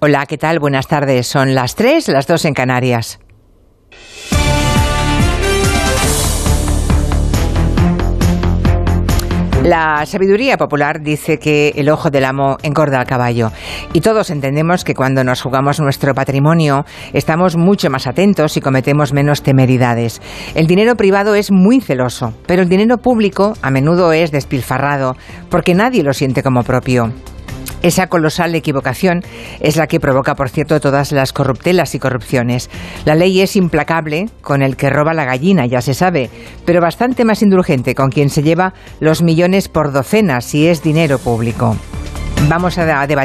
Hola, ¿qué tal? Buenas tardes. Son las 3, las 2 en Canarias. La sabiduría popular dice que el ojo del amo engorda al caballo y todos entendemos que cuando nos jugamos nuestro patrimonio estamos mucho más atentos y cometemos menos temeridades. El dinero privado es muy celoso, pero el dinero público a menudo es despilfarrado porque nadie lo siente como propio. Esa colosal equivocación es la que provoca, por cierto, todas las corruptelas y corrupciones. La ley es implacable con el que roba la gallina, ya se sabe, pero bastante más indulgente con quien se lleva los millones por docenas si es dinero público. Vamos a debatir